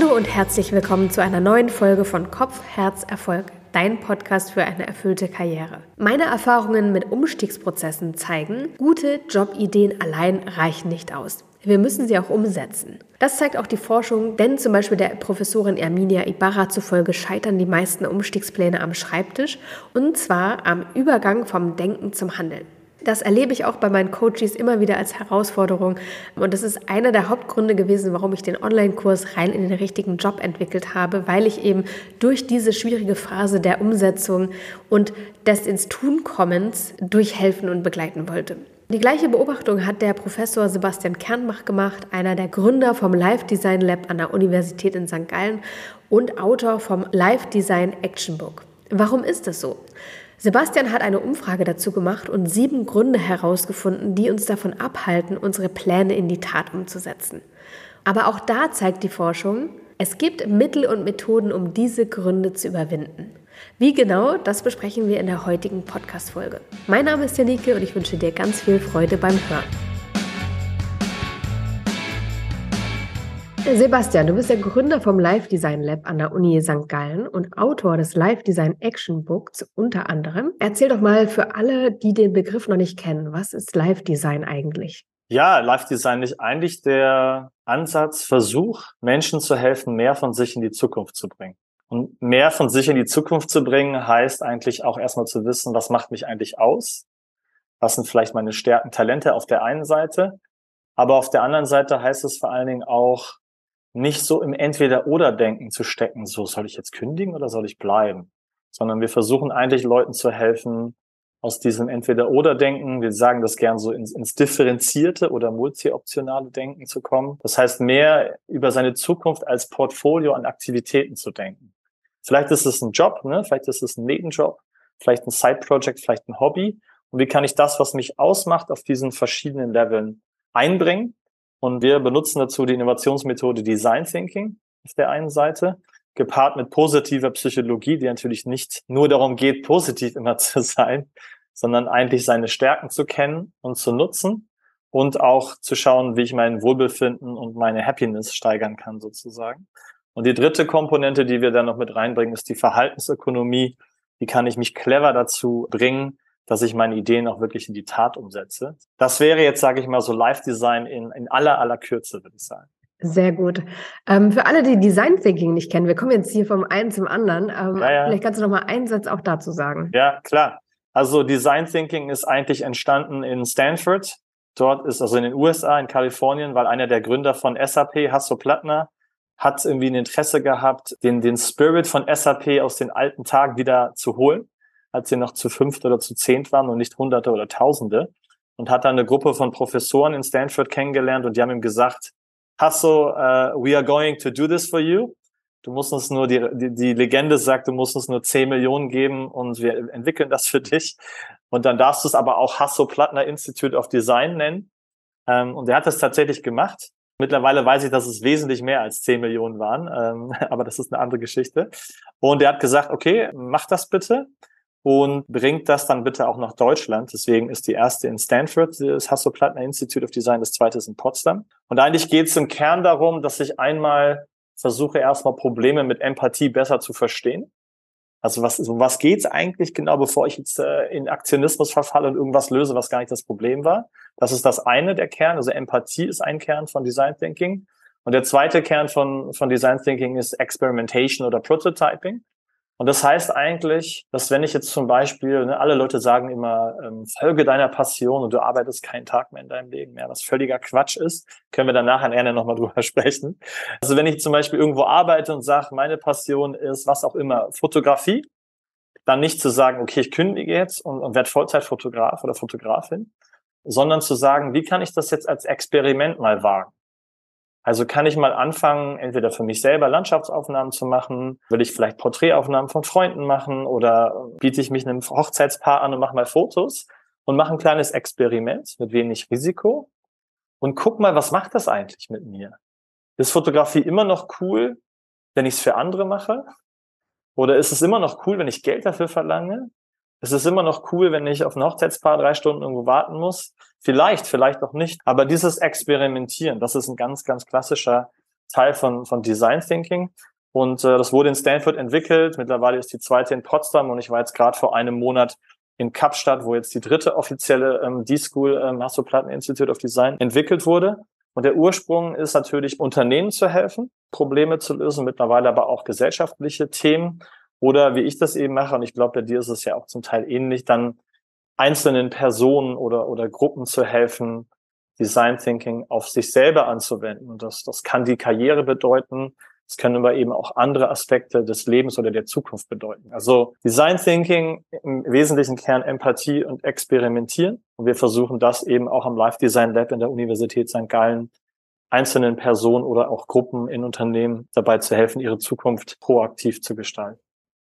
Hallo und herzlich willkommen zu einer neuen Folge von Kopf, Herz, Erfolg, dein Podcast für eine erfüllte Karriere. Meine Erfahrungen mit Umstiegsprozessen zeigen, gute Jobideen allein reichen nicht aus. Wir müssen sie auch umsetzen. Das zeigt auch die Forschung, denn zum Beispiel der Professorin Erminia Ibarra zufolge scheitern die meisten Umstiegspläne am Schreibtisch und zwar am Übergang vom Denken zum Handeln. Das erlebe ich auch bei meinen Coaches immer wieder als Herausforderung. Und das ist einer der Hauptgründe gewesen, warum ich den Online-Kurs rein in den richtigen Job entwickelt habe, weil ich eben durch diese schwierige Phase der Umsetzung und des ins Tun kommens durchhelfen und begleiten wollte. Die gleiche Beobachtung hat der Professor Sebastian Kernbach gemacht, einer der Gründer vom Live Design Lab an der Universität in St. Gallen und Autor vom Live Design Action Book. Warum ist das so? Sebastian hat eine Umfrage dazu gemacht und sieben Gründe herausgefunden, die uns davon abhalten, unsere Pläne in die Tat umzusetzen. Aber auch da zeigt die Forschung, es gibt Mittel und Methoden, um diese Gründe zu überwinden. Wie genau, das besprechen wir in der heutigen Podcast-Folge. Mein Name ist Janike und ich wünsche dir ganz viel Freude beim Hören. Sebastian, du bist der Gründer vom Live Design Lab an der Uni St. Gallen und Autor des Live Design Action Books unter anderem. Erzähl doch mal für alle, die den Begriff noch nicht kennen, was ist Live Design eigentlich? Ja, Live Design ist eigentlich der Ansatz, Versuch, Menschen zu helfen, mehr von sich in die Zukunft zu bringen. Und mehr von sich in die Zukunft zu bringen, heißt eigentlich auch erstmal zu wissen, was macht mich eigentlich aus? Was sind vielleicht meine Stärken, Talente auf der einen Seite? Aber auf der anderen Seite heißt es vor allen Dingen auch, nicht so im Entweder-Oder-Denken zu stecken, so soll ich jetzt kündigen oder soll ich bleiben? Sondern wir versuchen eigentlich Leuten zu helfen, aus diesem Entweder-Oder-Denken, wir sagen das gern so ins, ins differenzierte oder multi-optionale Denken zu kommen. Das heißt, mehr über seine Zukunft als Portfolio an Aktivitäten zu denken. Vielleicht ist es ein Job, ne? vielleicht ist es ein Nebenjob, vielleicht ein Side-Project, vielleicht ein Hobby. Und wie kann ich das, was mich ausmacht, auf diesen verschiedenen Leveln einbringen? Und wir benutzen dazu die Innovationsmethode Design Thinking auf der einen Seite, gepaart mit positiver Psychologie, die natürlich nicht nur darum geht, positiv immer zu sein, sondern eigentlich seine Stärken zu kennen und zu nutzen und auch zu schauen, wie ich mein Wohlbefinden und meine Happiness steigern kann sozusagen. Und die dritte Komponente, die wir dann noch mit reinbringen, ist die Verhaltensökonomie. Wie kann ich mich clever dazu bringen, dass ich meine Ideen auch wirklich in die Tat umsetze. Das wäre jetzt, sage ich mal, so Live-Design in, in aller, aller Kürze, würde ich sagen. Sehr gut. Ähm, für alle, die Design Thinking nicht kennen, wir kommen jetzt hier vom einen zum anderen. Ähm, ja, ja. Vielleicht kannst du noch mal einen Satz auch dazu sagen. Ja, klar. Also Design Thinking ist eigentlich entstanden in Stanford. Dort ist also in den USA, in Kalifornien, weil einer der Gründer von SAP, Hasso Plattner, hat irgendwie ein Interesse gehabt, den, den Spirit von SAP aus den alten Tagen wieder zu holen als sie noch zu fünft oder zu zehnt waren und nicht Hunderte oder Tausende. Und hat dann eine Gruppe von Professoren in Stanford kennengelernt und die haben ihm gesagt, Hasso, uh, we are going to do this for you. Du musst uns nur, die, die, die Legende sagt, du musst uns nur 10 Millionen geben und wir entwickeln das für dich. Und dann darfst du es aber auch Hasso Plattner Institute of Design nennen. Ähm, und er hat das tatsächlich gemacht. Mittlerweile weiß ich, dass es wesentlich mehr als 10 Millionen waren, ähm, aber das ist eine andere Geschichte. Und er hat gesagt, okay, mach das bitte und bringt das dann bitte auch nach Deutschland. Deswegen ist die erste in Stanford, das Hasso-Plattner Institute of Design, das zweite ist in Potsdam. Und eigentlich geht es im Kern darum, dass ich einmal versuche, erstmal Probleme mit Empathie besser zu verstehen. Also was, um was geht's eigentlich genau, bevor ich jetzt äh, in Aktionismus verfalle und irgendwas löse, was gar nicht das Problem war? Das ist das eine der Kern. Also Empathie ist ein Kern von Design Thinking. Und der zweite Kern von, von Design Thinking ist Experimentation oder Prototyping. Und das heißt eigentlich, dass wenn ich jetzt zum Beispiel, ne, alle Leute sagen immer, ähm, folge deiner Passion und du arbeitest keinen Tag mehr in deinem Leben mehr, was völliger Quatsch ist, können wir dann nachher gerne nochmal drüber sprechen. Also wenn ich zum Beispiel irgendwo arbeite und sage, meine Passion ist, was auch immer, Fotografie, dann nicht zu sagen, okay, ich kündige jetzt und, und werde Vollzeitfotograf oder Fotografin, sondern zu sagen, wie kann ich das jetzt als Experiment mal wagen? Also kann ich mal anfangen, entweder für mich selber Landschaftsaufnahmen zu machen, will ich vielleicht Porträtaufnahmen von Freunden machen oder biete ich mich einem Hochzeitspaar an und mache mal Fotos und mache ein kleines Experiment mit wenig Risiko und guck mal, was macht das eigentlich mit mir? Ist Fotografie immer noch cool, wenn ich es für andere mache? Oder ist es immer noch cool, wenn ich Geld dafür verlange? Es ist immer noch cool, wenn ich auf ein Hochzeitspaar drei Stunden irgendwo warten muss. Vielleicht, vielleicht auch nicht. Aber dieses Experimentieren, das ist ein ganz, ganz klassischer Teil von, von Design Thinking. Und äh, das wurde in Stanford entwickelt. Mittlerweile ist die zweite in Potsdam und ich war jetzt gerade vor einem Monat in Kapstadt, wo jetzt die dritte offizielle ähm, D-School ähm, Hasso-Platten Institute of Design entwickelt wurde. Und der Ursprung ist natürlich, Unternehmen zu helfen, Probleme zu lösen, mittlerweile aber auch gesellschaftliche Themen. Oder wie ich das eben mache, und ich glaube, bei dir ist es ja auch zum Teil ähnlich, dann einzelnen Personen oder, oder Gruppen zu helfen, Design Thinking auf sich selber anzuwenden. Und das, das kann die Karriere bedeuten. Es können aber eben auch andere Aspekte des Lebens oder der Zukunft bedeuten. Also Design Thinking im wesentlichen Kern Empathie und Experimentieren. Und wir versuchen das eben auch am Live Design Lab in der Universität St. Gallen einzelnen Personen oder auch Gruppen in Unternehmen dabei zu helfen, ihre Zukunft proaktiv zu gestalten.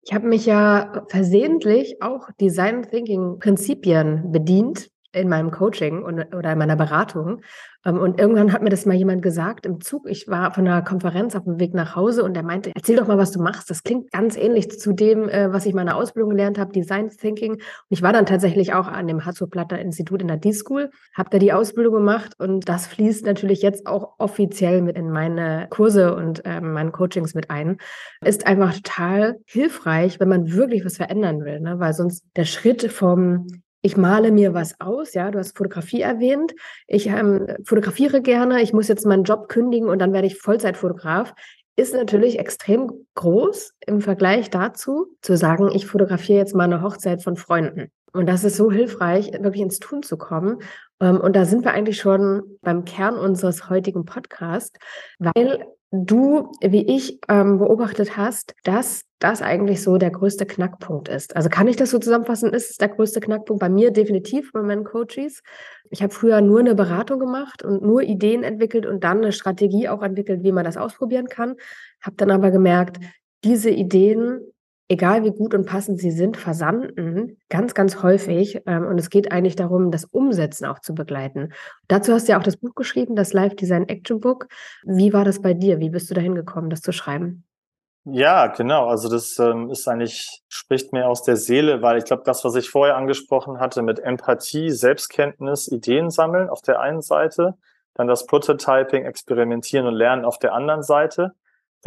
Ich habe mich ja versehentlich auch Design Thinking Prinzipien bedient in meinem Coaching und, oder in meiner Beratung. Ähm, und irgendwann hat mir das mal jemand gesagt im Zug. Ich war von einer Konferenz auf dem Weg nach Hause und der meinte, erzähl doch mal, was du machst. Das klingt ganz ähnlich zu dem, äh, was ich in meiner Ausbildung gelernt habe, Design Thinking. Und ich war dann tatsächlich auch an dem Hasso-Platter Institut in der D-School, habe da die Ausbildung gemacht und das fließt natürlich jetzt auch offiziell mit in meine Kurse und äh, meine Coachings mit ein. Ist einfach total hilfreich, wenn man wirklich was verändern will, ne? weil sonst der Schritt vom ich male mir was aus, ja, du hast Fotografie erwähnt. Ich ähm, fotografiere gerne, ich muss jetzt meinen Job kündigen und dann werde ich Vollzeitfotograf. Ist natürlich extrem groß im Vergleich dazu, zu sagen, ich fotografiere jetzt mal eine Hochzeit von Freunden. Und das ist so hilfreich, wirklich ins Tun zu kommen. Ähm, und da sind wir eigentlich schon beim Kern unseres heutigen Podcasts, weil du, wie ich, ähm, beobachtet hast, dass das eigentlich so der größte Knackpunkt ist. Also kann ich das so zusammenfassen? Ist es der größte Knackpunkt bei mir definitiv bei meinen Coaches? Ich habe früher nur eine Beratung gemacht und nur Ideen entwickelt und dann eine Strategie auch entwickelt, wie man das ausprobieren kann. Habe dann aber gemerkt, diese Ideen egal wie gut und passend sie sind, versanden ganz, ganz häufig. Ähm, und es geht eigentlich darum, das Umsetzen auch zu begleiten. Dazu hast du ja auch das Buch geschrieben, das Live Design Action Book. Wie war das bei dir? Wie bist du dahin gekommen, das zu schreiben? Ja, genau. Also das ähm, ist eigentlich, spricht mir aus der Seele, weil ich glaube, das, was ich vorher angesprochen hatte mit Empathie, Selbstkenntnis, Ideen sammeln auf der einen Seite, dann das Prototyping, Experimentieren und Lernen auf der anderen Seite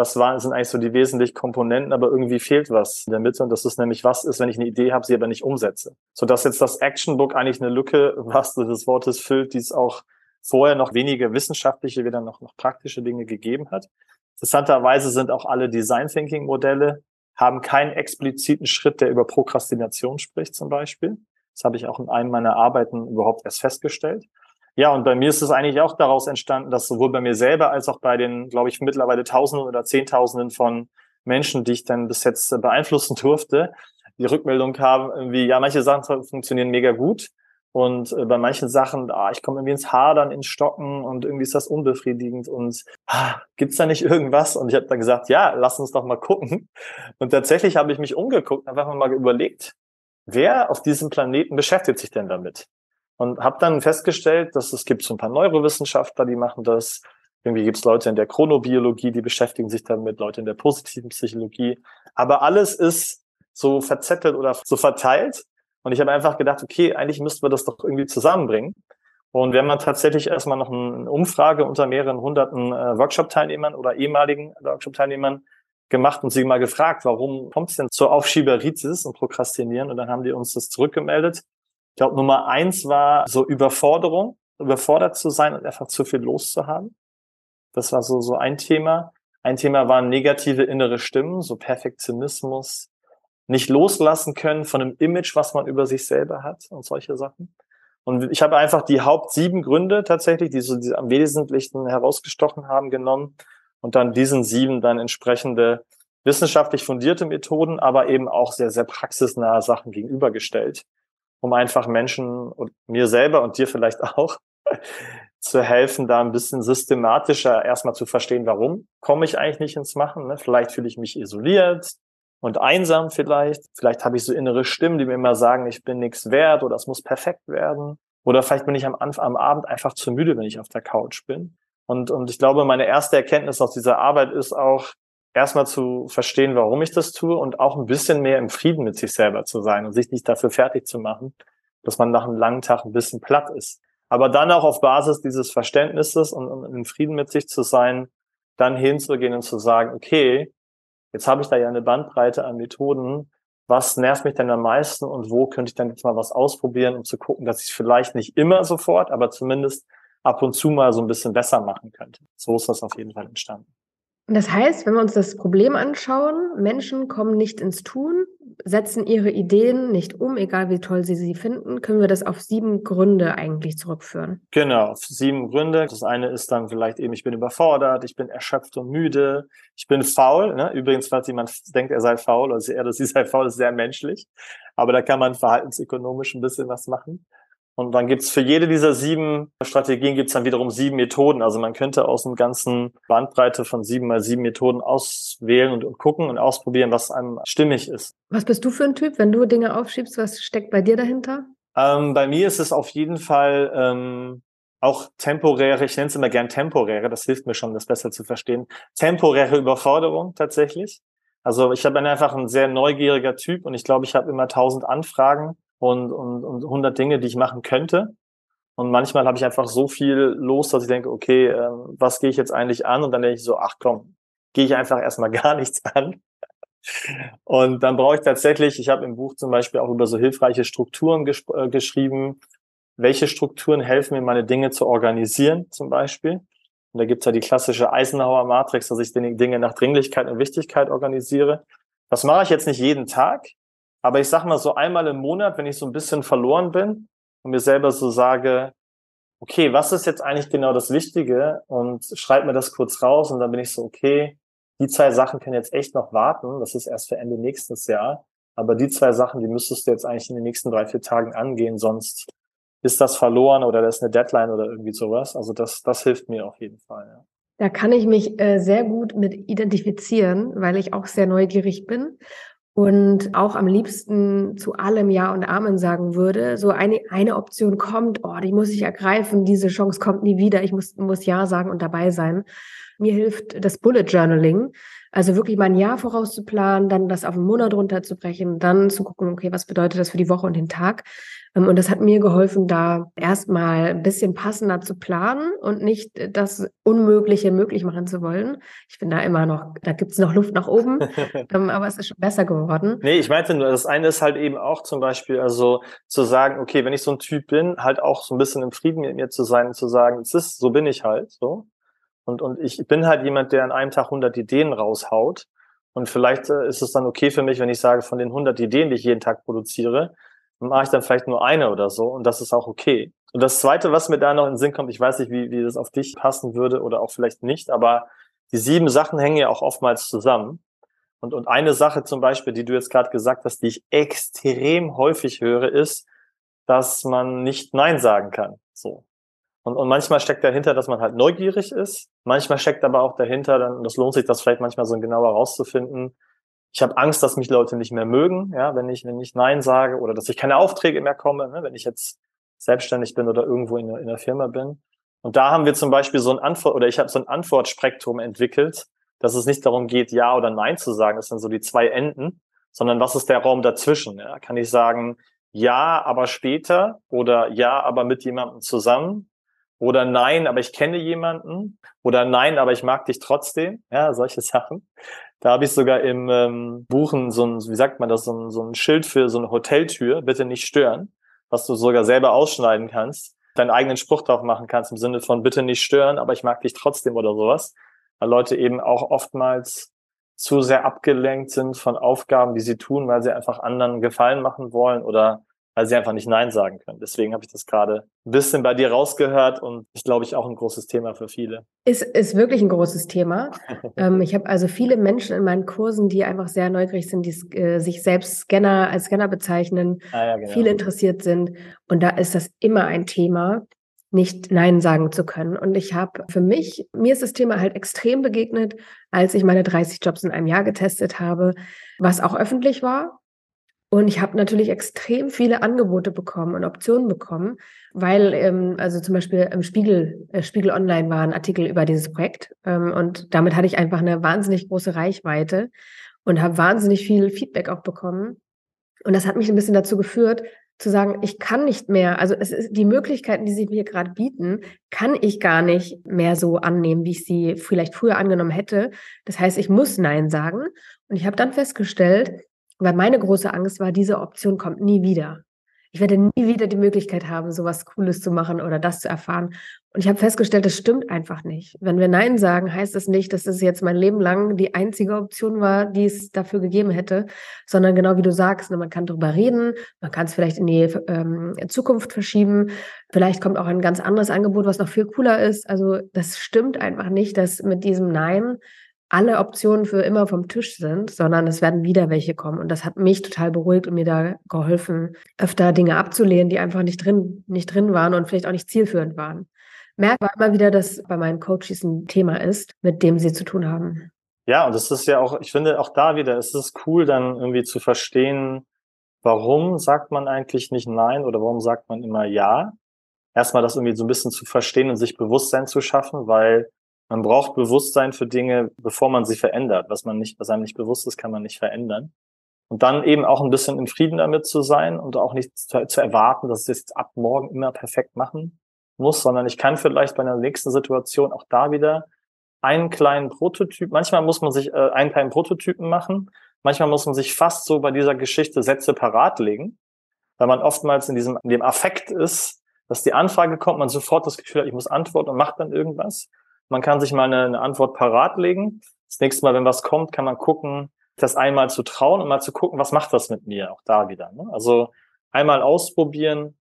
das waren, sind eigentlich so die wesentlichen Komponenten, aber irgendwie fehlt was in der Mitte. Und das ist nämlich, was ist, wenn ich eine Idee habe, sie aber nicht umsetze. Sodass jetzt das Actionbook eigentlich eine Lücke, was des Wortes füllt, die es auch vorher noch wenige wissenschaftliche, wieder noch, noch praktische Dinge gegeben hat. Interessanterweise sind auch alle Design Thinking Modelle, haben keinen expliziten Schritt, der über Prokrastination spricht zum Beispiel. Das habe ich auch in einem meiner Arbeiten überhaupt erst festgestellt. Ja, und bei mir ist es eigentlich auch daraus entstanden, dass sowohl bei mir selber als auch bei den, glaube ich, mittlerweile Tausenden oder Zehntausenden von Menschen, die ich dann bis jetzt beeinflussen durfte, die Rückmeldung kam, irgendwie, ja, manche Sachen funktionieren mega gut. Und äh, bei manchen Sachen, ah, ich komme irgendwie ins Hadern, ins Stocken und irgendwie ist das unbefriedigend und ah, gibt's da nicht irgendwas? Und ich habe dann gesagt, ja, lass uns doch mal gucken. Und tatsächlich habe ich mich umgeguckt, einfach mal überlegt, wer auf diesem Planeten beschäftigt sich denn damit? Und habe dann festgestellt, dass es gibt so ein paar Neurowissenschaftler, die machen das. Irgendwie gibt es Leute in der Chronobiologie, die beschäftigen sich damit, Leute in der positiven Psychologie. Aber alles ist so verzettelt oder so verteilt. Und ich habe einfach gedacht, okay, eigentlich müssten wir das doch irgendwie zusammenbringen. Und wir haben dann tatsächlich erstmal noch eine Umfrage unter mehreren hunderten äh, Workshop-Teilnehmern oder ehemaligen Workshop-Teilnehmern gemacht und sie mal gefragt, warum kommt es denn zur Aufschieberitis und Prokrastinieren? Und dann haben die uns das zurückgemeldet. Ich glaube, Nummer eins war so Überforderung, überfordert zu sein und einfach zu viel loszuhaben. Das war so, so ein Thema. Ein Thema waren negative innere Stimmen, so Perfektionismus, nicht loslassen können von einem Image, was man über sich selber hat und solche Sachen. Und ich habe einfach die Haupt sieben Gründe tatsächlich, die so die am wesentlichsten herausgestochen haben, genommen und dann diesen sieben dann entsprechende wissenschaftlich fundierte Methoden, aber eben auch sehr, sehr praxisnahe Sachen gegenübergestellt um einfach Menschen und mir selber und dir vielleicht auch zu helfen, da ein bisschen systematischer erstmal zu verstehen, warum komme ich eigentlich nicht ins Machen. Ne? Vielleicht fühle ich mich isoliert und einsam vielleicht. Vielleicht habe ich so innere Stimmen, die mir immer sagen, ich bin nichts wert oder es muss perfekt werden. Oder vielleicht bin ich am, Anfang, am Abend einfach zu müde, wenn ich auf der Couch bin. Und, und ich glaube, meine erste Erkenntnis aus dieser Arbeit ist auch, erstmal zu verstehen, warum ich das tue und auch ein bisschen mehr im Frieden mit sich selber zu sein und sich nicht dafür fertig zu machen, dass man nach einem langen Tag ein bisschen platt ist. Aber dann auch auf Basis dieses Verständnisses und, im Frieden mit sich zu sein, dann hinzugehen und zu sagen, okay, jetzt habe ich da ja eine Bandbreite an Methoden, was nervt mich denn am meisten und wo könnte ich dann jetzt mal was ausprobieren, um zu gucken, dass ich vielleicht nicht immer sofort, aber zumindest ab und zu mal so ein bisschen besser machen könnte. So ist das auf jeden Fall entstanden. Das heißt, wenn wir uns das Problem anschauen, Menschen kommen nicht ins Tun, setzen ihre Ideen nicht um, egal wie toll sie sie finden, können wir das auf sieben Gründe eigentlich zurückführen. Genau, auf sieben Gründe. Das eine ist dann vielleicht eben, ich bin überfordert, ich bin erschöpft und müde, ich bin faul. Ne? Übrigens, falls jemand denkt, er sei faul oder er, dass sie sei faul, ist sehr menschlich. Aber da kann man verhaltensökonomisch ein bisschen was machen. Und dann gibt's für jede dieser sieben Strategien gibt's dann wiederum sieben Methoden. Also man könnte aus einem ganzen Bandbreite von sieben mal sieben Methoden auswählen und, und gucken und ausprobieren, was einem stimmig ist. Was bist du für ein Typ, wenn du Dinge aufschiebst? Was steckt bei dir dahinter? Ähm, bei mir ist es auf jeden Fall ähm, auch temporäre, ich nenne es immer gern temporäre, das hilft mir schon, das besser zu verstehen, temporäre Überforderung tatsächlich. Also ich bin einfach ein sehr neugieriger Typ und ich glaube, ich habe immer tausend Anfragen und, und, und 100 Dinge, die ich machen könnte. Und manchmal habe ich einfach so viel los, dass ich denke, okay, äh, was gehe ich jetzt eigentlich an? Und dann denke ich so, ach komm, gehe ich einfach erstmal gar nichts an. Und dann brauche ich tatsächlich, ich habe im Buch zum Beispiel auch über so hilfreiche Strukturen ges äh, geschrieben. Welche Strukturen helfen mir, meine Dinge zu organisieren, zum Beispiel? Und da gibt's ja die klassische Eisenhower-Matrix, dass ich die Dinge nach Dringlichkeit und Wichtigkeit organisiere. Das mache ich jetzt nicht jeden Tag, aber ich sag mal so einmal im Monat, wenn ich so ein bisschen verloren bin und mir selber so sage, okay, was ist jetzt eigentlich genau das Wichtige? Und schreib mir das kurz raus und dann bin ich so, okay, die zwei Sachen können jetzt echt noch warten. Das ist erst für Ende nächstes Jahr. Aber die zwei Sachen, die müsstest du jetzt eigentlich in den nächsten drei, vier Tagen angehen, sonst ist das verloren oder das ist eine Deadline oder irgendwie sowas. Also das, das hilft mir auf jeden Fall. Ja. Da kann ich mich äh, sehr gut mit identifizieren, weil ich auch sehr neugierig bin und auch am liebsten zu allem Ja und Amen sagen würde. So eine, eine Option kommt, oh, die muss ich ergreifen, diese Chance kommt nie wieder, ich muss, muss Ja sagen und dabei sein. Mir hilft das Bullet Journaling. Also wirklich mal ein Jahr vorauszuplanen, dann das auf einen Monat runterzubrechen, dann zu gucken, okay, was bedeutet das für die Woche und den Tag? Ähm, und das hat mir geholfen, da erstmal ein bisschen passender zu planen und nicht das Unmögliche möglich machen zu wollen. Ich bin da immer noch, da gibt's noch Luft nach oben, ähm, aber es ist schon besser geworden. Nee, ich meinte nur, das eine ist halt eben auch zum Beispiel, also zu sagen, okay, wenn ich so ein Typ bin, halt auch so ein bisschen im Frieden mit mir zu sein und zu sagen, es ist, so bin ich halt, so. Und, und ich bin halt jemand, der an einem Tag 100 Ideen raushaut. Und vielleicht äh, ist es dann okay für mich, wenn ich sage, von den 100 Ideen, die ich jeden Tag produziere, mache ich dann vielleicht nur eine oder so. Und das ist auch okay. Und das Zweite, was mir da noch in den Sinn kommt, ich weiß nicht, wie, wie das auf dich passen würde oder auch vielleicht nicht, aber die sieben Sachen hängen ja auch oftmals zusammen. Und, und eine Sache zum Beispiel, die du jetzt gerade gesagt hast, die ich extrem häufig höre, ist, dass man nicht Nein sagen kann. So. Und, und manchmal steckt dahinter, dass man halt neugierig ist. Manchmal steckt aber auch dahinter, dann, das lohnt sich, das vielleicht manchmal so genauer rauszufinden. Ich habe Angst, dass mich Leute nicht mehr mögen, ja, wenn ich, wenn ich Nein sage oder dass ich keine Aufträge mehr komme, ne, wenn ich jetzt selbstständig bin oder irgendwo in, in der Firma bin. Und da haben wir zum Beispiel so ein Antwort, oder ich habe so ein Antwortspektrum entwickelt, dass es nicht darum geht, Ja oder Nein zu sagen, das sind so die zwei Enden, sondern was ist der Raum dazwischen? Ja? Kann ich sagen, ja, aber später oder ja, aber mit jemandem zusammen oder nein, aber ich kenne jemanden oder nein, aber ich mag dich trotzdem. Ja, solche Sachen. Da habe ich sogar im ähm, Buchen so ein, wie sagt man das, so ein, so ein Schild für so eine Hoteltür, bitte nicht stören, was du sogar selber ausschneiden kannst, deinen eigenen Spruch drauf machen kannst im Sinne von bitte nicht stören, aber ich mag dich trotzdem oder sowas. Weil Leute eben auch oftmals zu sehr abgelenkt sind von Aufgaben, die sie tun, weil sie einfach anderen Gefallen machen wollen oder weil sie einfach nicht Nein sagen können. Deswegen habe ich das gerade ein bisschen bei dir rausgehört und ich glaube ich auch ein großes Thema für viele. Ist, ist wirklich ein großes Thema. ähm, ich habe also viele Menschen in meinen Kursen, die einfach sehr neugierig sind, die äh, sich selbst Scanner als Scanner bezeichnen, ah, ja, genau. viel interessiert sind. Und da ist das immer ein Thema nicht Nein sagen zu können. Und ich habe für mich, mir ist das Thema halt extrem begegnet, als ich meine 30 Jobs in einem Jahr getestet habe, was auch öffentlich war, und ich habe natürlich extrem viele Angebote bekommen und Optionen bekommen, weil ähm, also zum Beispiel im Spiegel, äh, Spiegel Online war ein Artikel über dieses Projekt ähm, und damit hatte ich einfach eine wahnsinnig große Reichweite und habe wahnsinnig viel Feedback auch bekommen. Und das hat mich ein bisschen dazu geführt, zu sagen, ich kann nicht mehr, also es ist die Möglichkeiten, die sich mir gerade bieten, kann ich gar nicht mehr so annehmen, wie ich sie vielleicht früher angenommen hätte. Das heißt, ich muss Nein sagen. Und ich habe dann festgestellt, weil meine große Angst war, diese Option kommt nie wieder ich werde nie wieder die Möglichkeit haben, sowas Cooles zu machen oder das zu erfahren. Und ich habe festgestellt, das stimmt einfach nicht. Wenn wir Nein sagen, heißt das nicht, dass es jetzt mein Leben lang die einzige Option war, die es dafür gegeben hätte, sondern genau wie du sagst, ne, man kann darüber reden, man kann es vielleicht in die ähm, Zukunft verschieben, vielleicht kommt auch ein ganz anderes Angebot, was noch viel cooler ist. Also das stimmt einfach nicht, dass mit diesem Nein alle Optionen für immer vom Tisch sind, sondern es werden wieder welche kommen. Und das hat mich total beruhigt und mir da geholfen, öfter Dinge abzulehnen, die einfach nicht drin, nicht drin waren und vielleicht auch nicht zielführend waren. Merke immer wieder, dass bei meinen Coaches ein Thema ist, mit dem sie zu tun haben. Ja, und es ist ja auch, ich finde auch da wieder, es ist cool, dann irgendwie zu verstehen, warum sagt man eigentlich nicht Nein oder warum sagt man immer Ja? Erstmal das irgendwie so ein bisschen zu verstehen und sich Bewusstsein zu schaffen, weil man braucht Bewusstsein für Dinge, bevor man sie verändert. Was man nicht, was einem nicht bewusst ist, kann man nicht verändern. Und dann eben auch ein bisschen in Frieden damit zu sein und auch nicht zu, zu erwarten, dass es jetzt ab morgen immer perfekt machen muss, sondern ich kann vielleicht bei einer nächsten Situation auch da wieder einen kleinen Prototyp, manchmal muss man sich äh, einen kleinen Prototypen machen, manchmal muss man sich fast so bei dieser Geschichte Sätze parat legen, weil man oftmals in diesem in dem Affekt ist, dass die Anfrage kommt, man sofort das Gefühl hat, ich muss antworten und macht dann irgendwas. Man kann sich mal eine, eine Antwort parat legen. Das nächste Mal, wenn was kommt, kann man gucken, das einmal zu trauen und mal zu gucken, was macht das mit mir, auch da wieder. Ne? Also einmal ausprobieren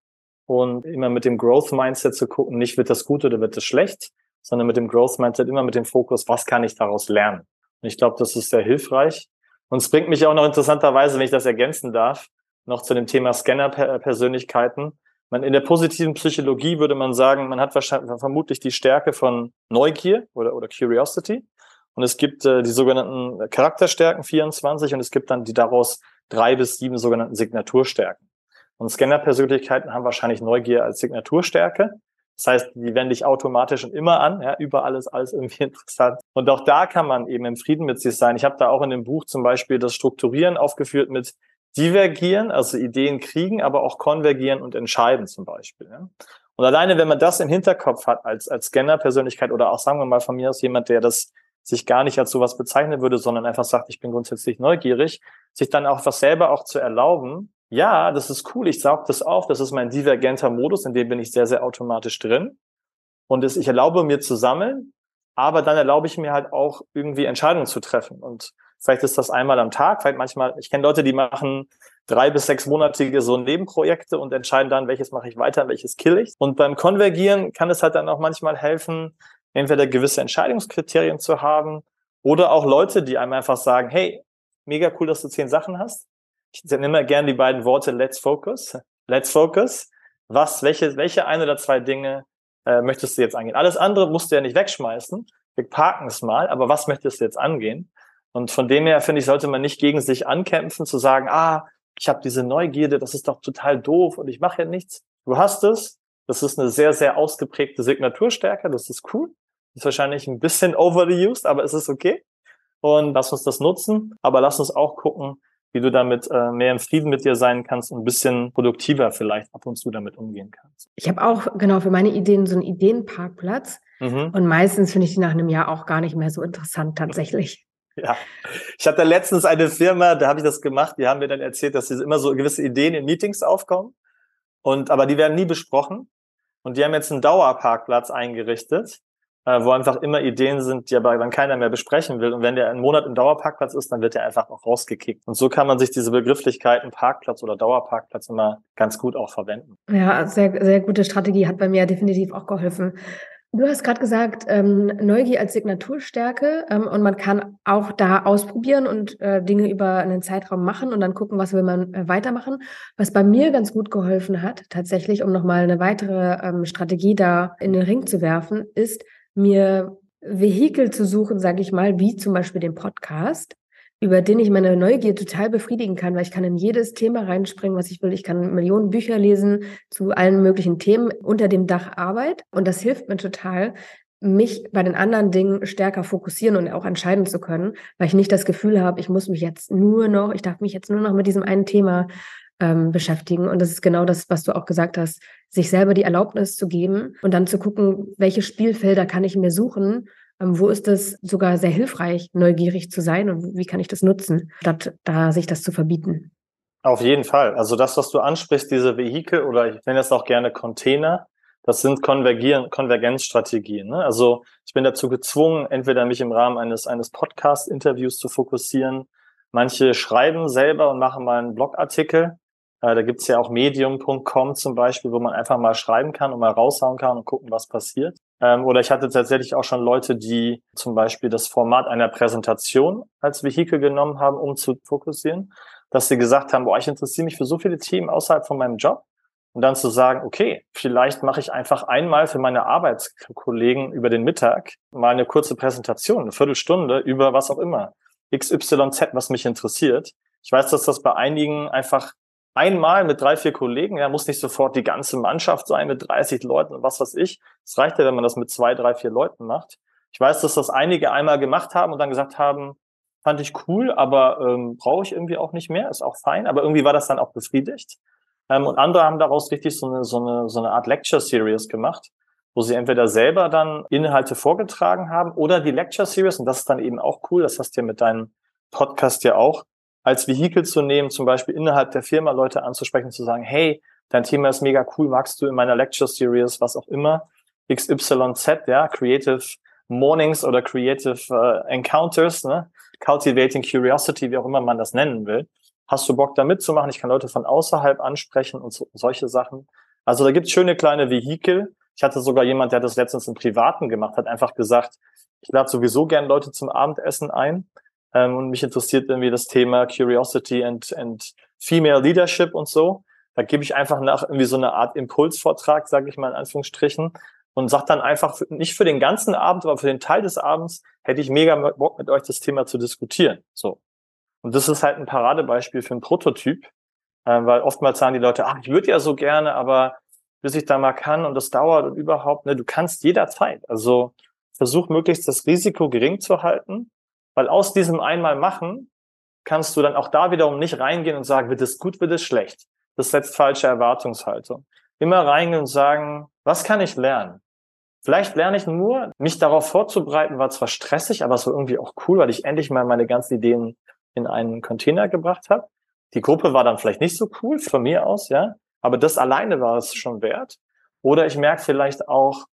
und immer mit dem Growth Mindset zu gucken, nicht wird das gut oder wird das schlecht, sondern mit dem Growth Mindset immer mit dem Fokus, was kann ich daraus lernen. Und ich glaube, das ist sehr hilfreich. Und es bringt mich auch noch interessanterweise, wenn ich das ergänzen darf, noch zu dem Thema Scanner-Persönlichkeiten. Man, in der positiven Psychologie würde man sagen, man hat wahrscheinlich vermutlich die Stärke von Neugier oder, oder Curiosity. Und es gibt äh, die sogenannten Charakterstärken 24 und es gibt dann die daraus drei bis sieben sogenannten Signaturstärken. Und Scanner-Persönlichkeiten haben wahrscheinlich Neugier als Signaturstärke. Das heißt, die wende ich automatisch und immer an, ja, überall ist alles irgendwie interessant. Und auch da kann man eben im Frieden mit sich sein. Ich habe da auch in dem Buch zum Beispiel das Strukturieren aufgeführt mit divergieren, also Ideen kriegen, aber auch konvergieren und entscheiden zum Beispiel. Ja. Und alleine, wenn man das im Hinterkopf hat als, als Scanner-Persönlichkeit oder auch sagen wir mal von mir aus jemand, der das sich gar nicht als sowas bezeichnen würde, sondern einfach sagt, ich bin grundsätzlich neugierig, sich dann auch was selber auch zu erlauben. Ja, das ist cool, ich saug das auf, das ist mein divergenter Modus, in dem bin ich sehr, sehr automatisch drin. Und ich erlaube mir zu sammeln, aber dann erlaube ich mir halt auch irgendwie Entscheidungen zu treffen. Und Vielleicht ist das einmal am Tag, vielleicht manchmal, ich kenne Leute, die machen drei bis sechs monatige so Nebenprojekte und entscheiden dann, welches mache ich weiter, welches kill ich. Und beim Konvergieren kann es halt dann auch manchmal helfen, entweder gewisse Entscheidungskriterien zu haben oder auch Leute, die einem einfach sagen, hey, mega cool, dass du zehn Sachen hast. Ich nehme immer gerne die beiden Worte Let's Focus. Let's Focus. Was, welche, welche ein oder zwei Dinge äh, möchtest du jetzt angehen? Alles andere musst du ja nicht wegschmeißen. Wir parken es mal, aber was möchtest du jetzt angehen? Und von dem her, finde ich, sollte man nicht gegen sich ankämpfen, zu sagen, ah, ich habe diese Neugierde, das ist doch total doof und ich mache ja nichts. Du hast es. Das ist eine sehr, sehr ausgeprägte Signaturstärke. Das ist cool. Ist wahrscheinlich ein bisschen overly used, aber es ist okay. Und lass uns das nutzen. Aber lass uns auch gucken, wie du damit äh, mehr im Frieden mit dir sein kannst und ein bisschen produktiver vielleicht ab und zu damit umgehen kannst. Ich habe auch genau für meine Ideen so einen Ideenparkplatz. Mhm. Und meistens finde ich die nach einem Jahr auch gar nicht mehr so interessant tatsächlich. Ja, ich hatte letztens eine Firma, da habe ich das gemacht, die haben mir dann erzählt, dass immer so gewisse Ideen in Meetings aufkommen. Und aber die werden nie besprochen. Und die haben jetzt einen Dauerparkplatz eingerichtet, äh, wo einfach immer Ideen sind, die aber dann keiner mehr besprechen will. Und wenn der einen Monat im Dauerparkplatz ist, dann wird der einfach auch rausgekickt. Und so kann man sich diese Begrifflichkeiten Parkplatz oder Dauerparkplatz immer ganz gut auch verwenden. Ja, sehr sehr gute Strategie hat bei mir definitiv auch geholfen. Du hast gerade gesagt, ähm, Neugier als Signaturstärke ähm, und man kann auch da ausprobieren und äh, Dinge über einen Zeitraum machen und dann gucken, was will man äh, weitermachen. Was bei mir ganz gut geholfen hat, tatsächlich, um nochmal eine weitere ähm, Strategie da in den Ring zu werfen, ist mir Vehikel zu suchen, sage ich mal, wie zum Beispiel den Podcast, über den ich meine Neugier total befriedigen kann, weil ich kann in jedes Thema reinspringen, was ich will. Ich kann Millionen Bücher lesen zu allen möglichen Themen unter dem Dach Arbeit. Und das hilft mir total, mich bei den anderen Dingen stärker fokussieren und auch entscheiden zu können, weil ich nicht das Gefühl habe, ich muss mich jetzt nur noch, ich darf mich jetzt nur noch mit diesem einen Thema ähm, beschäftigen. Und das ist genau das, was du auch gesagt hast, sich selber die Erlaubnis zu geben und dann zu gucken, welche Spielfelder kann ich mir suchen, wo ist es sogar sehr hilfreich, neugierig zu sein und wie kann ich das nutzen, statt da sich das zu verbieten. Auf jeden Fall. Also das, was du ansprichst, diese Vehikel oder ich nenne es auch gerne Container, das sind Konvergieren, Konvergenzstrategien. Ne? Also ich bin dazu gezwungen, entweder mich im Rahmen eines, eines Podcast-Interviews zu fokussieren. Manche schreiben selber und machen mal einen Blogartikel. Äh, da gibt's ja auch medium.com zum Beispiel, wo man einfach mal schreiben kann und mal raushauen kann und gucken, was passiert. Ähm, oder ich hatte tatsächlich auch schon Leute, die zum Beispiel das Format einer Präsentation als Vehikel genommen haben, um zu fokussieren, dass sie gesagt haben, boah, ich interessiere mich für so viele Themen außerhalb von meinem Job. Und dann zu sagen, okay, vielleicht mache ich einfach einmal für meine Arbeitskollegen über den Mittag mal eine kurze Präsentation, eine Viertelstunde über was auch immer. XYZ, was mich interessiert. Ich weiß, dass das bei einigen einfach einmal mit drei, vier Kollegen, ja, muss nicht sofort die ganze Mannschaft sein mit 30 Leuten und was weiß ich. Es reicht ja, wenn man das mit zwei, drei, vier Leuten macht. Ich weiß, dass das einige einmal gemacht haben und dann gesagt haben, fand ich cool, aber ähm, brauche ich irgendwie auch nicht mehr, ist auch fein, aber irgendwie war das dann auch befriedigt. Ähm, und andere haben daraus richtig so eine, so eine, so eine Art Lecture Series gemacht, wo sie entweder selber dann Inhalte vorgetragen haben oder die Lecture Series, und das ist dann eben auch cool, das hast du ja mit deinem Podcast ja auch, als Vehikel zu nehmen, zum Beispiel innerhalb der Firma Leute anzusprechen, zu sagen, hey, dein Thema ist mega cool, magst du in meiner Lecture Series, was auch immer, XYZ, ja, Creative Mornings oder Creative uh, Encounters, ne? Cultivating Curiosity, wie auch immer man das nennen will. Hast du Bock da mitzumachen? Ich kann Leute von außerhalb ansprechen und so, solche Sachen. Also da gibt's schöne kleine Vehikel. Ich hatte sogar jemand, der das letztens im Privaten gemacht hat, einfach gesagt, ich lade sowieso gern Leute zum Abendessen ein. Ähm, und mich interessiert irgendwie das Thema Curiosity and, and Female Leadership und so. Da gebe ich einfach nach irgendwie so eine Art Impulsvortrag, sage ich mal in Anführungsstrichen, und sage dann einfach nicht für den ganzen Abend, aber für den Teil des Abends hätte ich mega Bock mit euch das Thema zu diskutieren. So. Und das ist halt ein Paradebeispiel für einen Prototyp, äh, weil oftmals sagen die Leute, ach, ich würde ja so gerne, aber bis ich da mal kann und das dauert und überhaupt, ne, du kannst jederzeit. Also versuch möglichst das Risiko gering zu halten, weil aus diesem einmal machen kannst du dann auch da wiederum nicht reingehen und sagen, wird es gut, wird es schlecht. Das setzt falsche Erwartungshaltung. Immer reingehen und sagen, was kann ich lernen? Vielleicht lerne ich nur, mich darauf vorzubereiten, war zwar stressig, aber es war irgendwie auch cool, weil ich endlich mal meine ganzen Ideen in einen Container gebracht habe. Die Gruppe war dann vielleicht nicht so cool von mir aus, ja, aber das alleine war es schon wert. Oder ich merke vielleicht auch,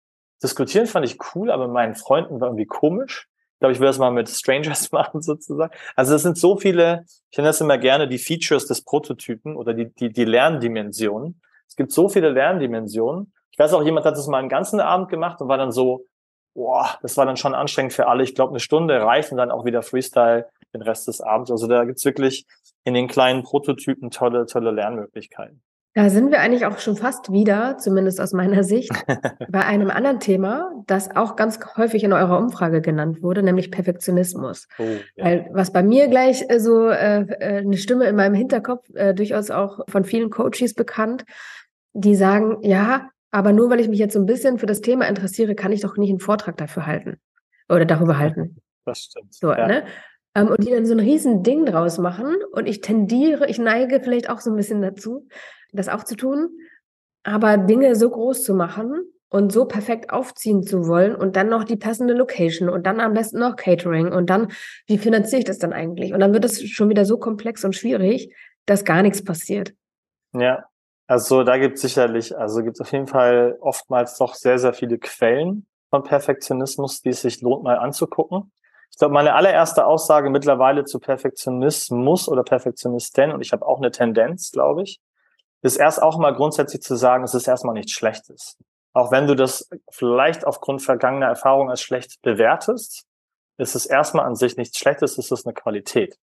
diskutieren fand ich cool, aber meinen Freunden war irgendwie komisch. Ich glaube, ich will das mal mit Strangers machen sozusagen. Also es sind so viele, ich nenne das immer gerne die Features des Prototypen oder die, die, die Lerndimensionen. Es gibt so viele Lerndimensionen. Ich weiß auch, jemand hat das mal einen ganzen Abend gemacht und war dann so, boah, das war dann schon anstrengend für alle. Ich glaube, eine Stunde reicht und dann auch wieder Freestyle den Rest des Abends. Also da gibt's wirklich in den kleinen Prototypen tolle, tolle Lernmöglichkeiten. Da sind wir eigentlich auch schon fast wieder, zumindest aus meiner Sicht, bei einem anderen Thema, das auch ganz häufig in eurer Umfrage genannt wurde, nämlich Perfektionismus. Oh, ja. Weil was bei mir gleich äh, so äh, äh, eine Stimme in meinem Hinterkopf, äh, durchaus auch von vielen Coaches bekannt, die sagen, ja, aber nur weil ich mich jetzt so ein bisschen für das Thema interessiere, kann ich doch nicht einen Vortrag dafür halten oder darüber halten. Das stimmt. So, ja. ne? Ähm, und die dann so ein riesen Ding draus machen. Und ich tendiere, ich neige vielleicht auch so ein bisschen dazu, das auch zu tun. Aber Dinge so groß zu machen und so perfekt aufziehen zu wollen und dann noch die passende Location und dann am besten noch Catering und dann, wie finanziere ich das dann eigentlich? Und dann wird es schon wieder so komplex und schwierig, dass gar nichts passiert. Ja, also da gibt es sicherlich, also gibt es auf jeden Fall oftmals doch sehr, sehr viele Quellen von Perfektionismus, die es sich lohnt mal anzugucken. Ich glaube, meine allererste Aussage mittlerweile zu Perfektionismus oder Perfektionisten, und ich habe auch eine Tendenz, glaube ich, ist erst auch mal grundsätzlich zu sagen, es ist erstmal nichts Schlechtes. Auch wenn du das vielleicht aufgrund vergangener Erfahrungen als schlecht bewertest, ist es erstmal an sich nichts Schlechtes, es ist eine Qualität.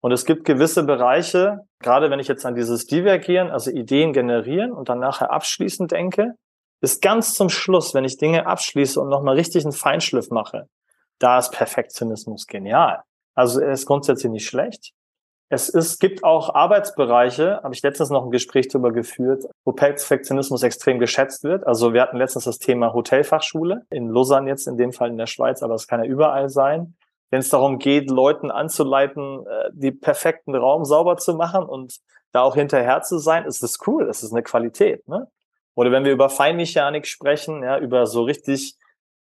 Und es gibt gewisse Bereiche, gerade wenn ich jetzt an dieses Divergieren, also Ideen generieren und dann nachher abschließen denke, ist ganz zum Schluss, wenn ich Dinge abschließe und nochmal richtig einen Feinschliff mache, da ist Perfektionismus genial. Also er ist grundsätzlich nicht schlecht. Es ist, gibt auch Arbeitsbereiche, habe ich letztens noch ein Gespräch darüber geführt, wo Perfektionismus extrem geschätzt wird. Also wir hatten letztens das Thema Hotelfachschule in Lausanne jetzt, in dem Fall in der Schweiz, aber es kann ja überall sein. Wenn es darum geht, Leuten anzuleiten, äh, die perfekten Raum sauber zu machen und da auch hinterher zu sein, ist das cool, das ist eine Qualität. Ne? Oder wenn wir über Feinmechanik sprechen, ja, über so richtig,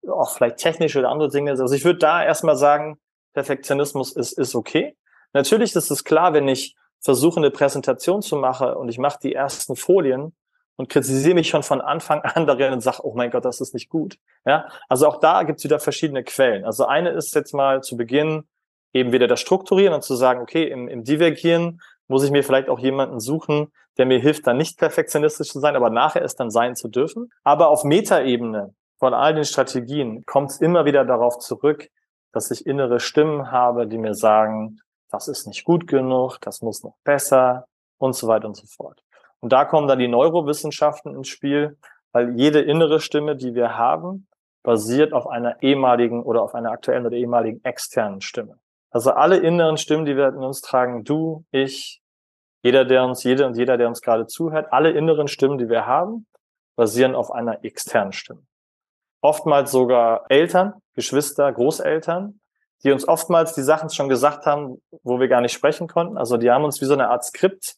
auch vielleicht technische oder andere Dinge. Also ich würde da erstmal sagen, Perfektionismus ist, ist okay. Natürlich ist es klar, wenn ich versuche, eine Präsentation zu machen und ich mache die ersten Folien und kritisiere mich schon von Anfang an darin und sage, oh mein Gott, das ist nicht gut. Ja, also auch da gibt es wieder verschiedene Quellen. Also eine ist jetzt mal zu Beginn eben wieder das Strukturieren und zu sagen, okay, im, im Divergieren muss ich mir vielleicht auch jemanden suchen, der mir hilft, dann nicht perfektionistisch zu sein, aber nachher es dann sein zu dürfen. Aber auf Metaebene von all den Strategien kommt es immer wieder darauf zurück, dass ich innere Stimmen habe, die mir sagen, das ist nicht gut genug, das muss noch besser und so weiter und so fort. Und da kommen dann die Neurowissenschaften ins Spiel, weil jede innere Stimme, die wir haben, basiert auf einer ehemaligen oder auf einer aktuellen oder ehemaligen externen Stimme. Also alle inneren Stimmen, die wir in uns tragen, du, ich, jeder, der uns, jede und jeder, der uns gerade zuhört, alle inneren Stimmen, die wir haben, basieren auf einer externen Stimme. Oftmals sogar Eltern, Geschwister, Großeltern, die uns oftmals die Sachen schon gesagt haben, wo wir gar nicht sprechen konnten. Also die haben uns wie so eine Art Skript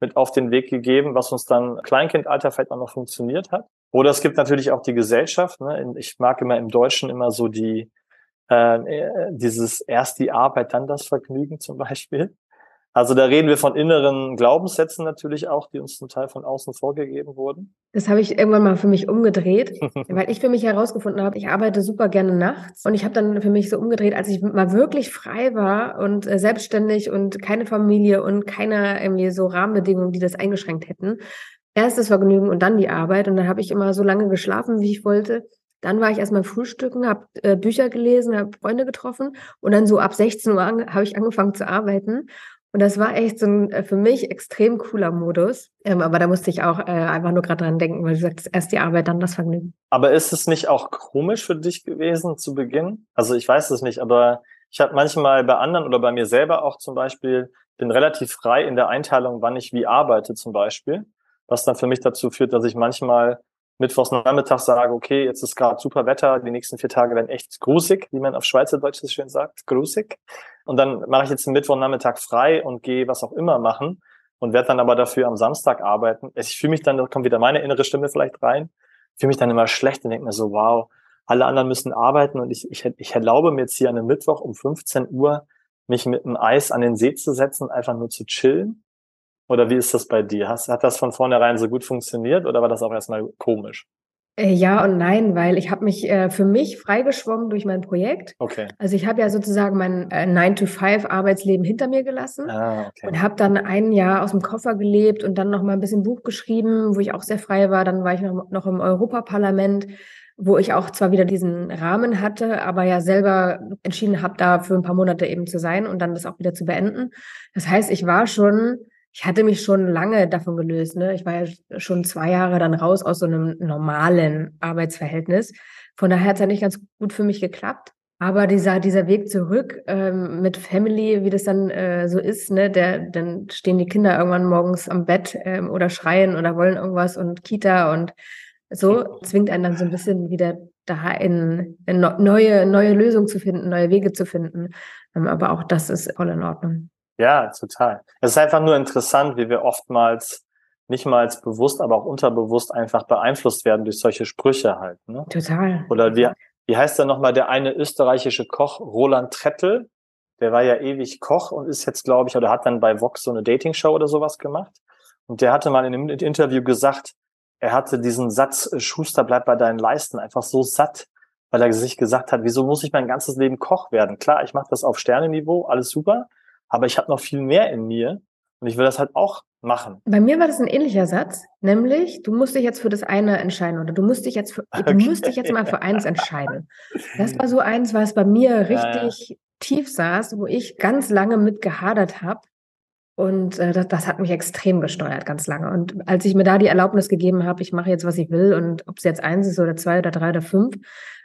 mit auf den Weg gegeben, was uns dann Kleinkindalter vielleicht auch noch funktioniert hat. Oder es gibt natürlich auch die Gesellschaft. Ne? Ich mag immer im Deutschen immer so die äh, dieses erst die Arbeit, dann das Vergnügen zum Beispiel. Also da reden wir von inneren Glaubenssätzen natürlich auch, die uns zum Teil von außen vorgegeben wurden. Das habe ich irgendwann mal für mich umgedreht, weil ich für mich herausgefunden habe, ich arbeite super gerne nachts und ich habe dann für mich so umgedreht, als ich mal wirklich frei war und äh, selbstständig und keine Familie und keine irgendwie so Rahmenbedingungen, die das eingeschränkt hätten. Erst das Vergnügen und dann die Arbeit und dann habe ich immer so lange geschlafen, wie ich wollte. Dann war ich erstmal frühstücken, habe äh, Bücher gelesen, habe Freunde getroffen und dann so ab 16 Uhr habe ich angefangen zu arbeiten. Und das war echt so ein äh, für mich extrem cooler Modus. Ähm, aber da musste ich auch äh, einfach nur gerade dran denken, weil du sagst, erst die Arbeit, dann das Vergnügen. Aber ist es nicht auch komisch für dich gewesen zu Beginn? Also ich weiß es nicht, aber ich habe manchmal bei anderen oder bei mir selber auch zum Beispiel, bin relativ frei in der Einteilung, wann ich wie arbeite zum Beispiel. Was dann für mich dazu führt, dass ich manchmal mittwochs Nachmittag sage, okay, jetzt ist gerade super Wetter, die nächsten vier Tage werden echt grusig, wie man auf Schweizerdeutsch so schön sagt, grusig. Und dann mache ich jetzt den Mittwochnachmittag frei und gehe was auch immer machen und werde dann aber dafür am Samstag arbeiten. Ich fühle mich dann, da kommt wieder meine innere Stimme vielleicht rein, fühle mich dann immer schlecht und denke mir so, wow, alle anderen müssen arbeiten und ich, ich, ich erlaube mir jetzt hier an einem Mittwoch um 15 Uhr, mich mit einem Eis an den See zu setzen, einfach nur zu chillen oder wie ist das bei dir? Hast, hat das von vornherein so gut funktioniert oder war das auch erstmal komisch? Äh, ja und nein, weil ich habe mich äh, für mich freigeschwommen durch mein Projekt. Okay. Also ich habe ja sozusagen mein äh, 9-to-5-Arbeitsleben hinter mir gelassen ah, okay. und habe dann ein Jahr aus dem Koffer gelebt und dann noch mal ein bisschen Buch geschrieben, wo ich auch sehr frei war. Dann war ich noch, noch im Europaparlament, wo ich auch zwar wieder diesen Rahmen hatte, aber ja selber entschieden habe, da für ein paar Monate eben zu sein und dann das auch wieder zu beenden. Das heißt, ich war schon ich hatte mich schon lange davon gelöst. Ne? Ich war ja schon zwei Jahre dann raus aus so einem normalen Arbeitsverhältnis. Von daher hat es ja nicht ganz gut für mich geklappt. Aber dieser, dieser Weg zurück ähm, mit Family, wie das dann äh, so ist, ne, der, dann stehen die Kinder irgendwann morgens am Bett ähm, oder schreien oder wollen irgendwas und Kita und so zwingt einen dann so ein bisschen wieder da in, in neue, neue Lösungen zu finden, neue Wege zu finden. Ähm, aber auch das ist voll in Ordnung. Ja, total. Es ist einfach nur interessant, wie wir oftmals nicht mal als bewusst, aber auch unterbewusst einfach beeinflusst werden durch solche Sprüche halt. Ne? Total. Oder wie, wie heißt da nochmal der eine österreichische Koch, Roland Trettel? Der war ja ewig Koch und ist jetzt, glaube ich, oder hat dann bei Vox so eine Dating-Show oder sowas gemacht. Und der hatte mal in einem Interview gesagt, er hatte diesen Satz, Schuster, bleib bei deinen Leisten, einfach so satt, weil er sich gesagt hat, wieso muss ich mein ganzes Leben Koch werden? Klar, ich mache das auf Sternenniveau, alles super, aber ich habe noch viel mehr in mir und ich will das halt auch machen. Bei mir war das ein ähnlicher Satz, nämlich du musst dich jetzt für das eine entscheiden oder du musst dich jetzt für, okay. du musst dich jetzt mal für eins entscheiden. Das war so eins, was bei mir richtig ja, ja. tief saß, wo ich ganz lange mit gehadert habe. Und äh, das, das hat mich extrem gesteuert, ganz lange. Und als ich mir da die Erlaubnis gegeben habe, ich mache jetzt, was ich will, und ob es jetzt eins ist oder zwei oder drei oder fünf,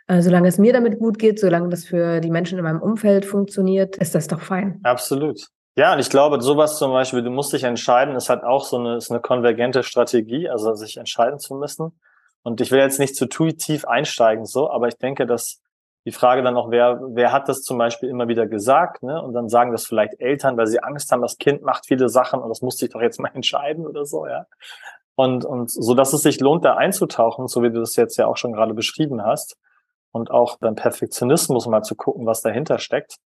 äh, solange es mir damit gut geht, solange das für die Menschen in meinem Umfeld funktioniert, ist das doch fein. Absolut. Ja, und ich glaube, sowas zum Beispiel, du musst dich entscheiden, ist halt auch so eine, ist eine konvergente Strategie, also sich entscheiden zu müssen. Und ich will jetzt nicht zu tief einsteigen, so, aber ich denke, dass Die Frage dann auch, wer, wer hat das zum Beispiel immer wieder gesagt, ne? Und dann sagen das vielleicht Eltern, weil sie Angst haben, das Kind macht viele Sachen und das muss sich doch jetzt mal entscheiden oder so, ja. Und, und so, dass es sich lohnt, da einzutauchen, so wie du das jetzt ja auch schon gerade beschrieben hast. Und auch beim Perfektionismus mal zu gucken, was dahinter steckt.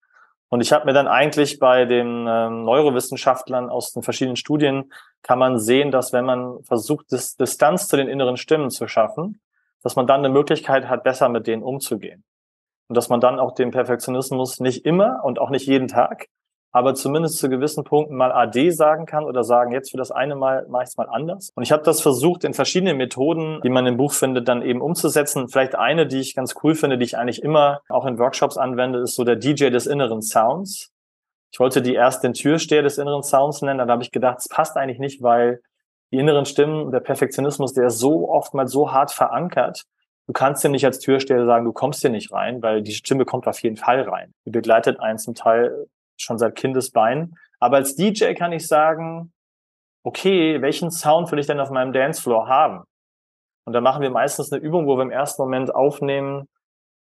Und ich habe mir dann eigentlich bei den ähm, Neurowissenschaftlern aus den verschiedenen Studien kann man sehen, dass wenn man versucht, Dis Distanz zu den inneren Stimmen zu schaffen, dass man dann eine Möglichkeit hat, besser mit denen umzugehen. Und dass man dann auch den Perfektionismus nicht immer und auch nicht jeden Tag, aber zumindest zu gewissen Punkten mal AD sagen kann oder sagen, jetzt für das eine Mal mache ich es mal anders. Und ich habe das versucht, in verschiedenen Methoden, die man im Buch findet, dann eben umzusetzen. Vielleicht eine, die ich ganz cool finde, die ich eigentlich immer auch in Workshops anwende, ist so der DJ des inneren Sounds. Ich wollte die erst den Türsteher des inneren Sounds nennen, dann habe ich gedacht, es passt eigentlich nicht, weil die inneren Stimmen, der Perfektionismus, der ist so oftmals so hart verankert. Du kannst dir nicht als Türsteher sagen, du kommst hier nicht rein, weil die Stimme kommt auf jeden Fall rein. Die begleitet einen zum Teil schon seit Kindesbeinen. Aber als DJ kann ich sagen, okay, welchen Sound will ich denn auf meinem Dancefloor haben? Und da machen wir meistens eine Übung, wo wir im ersten Moment aufnehmen,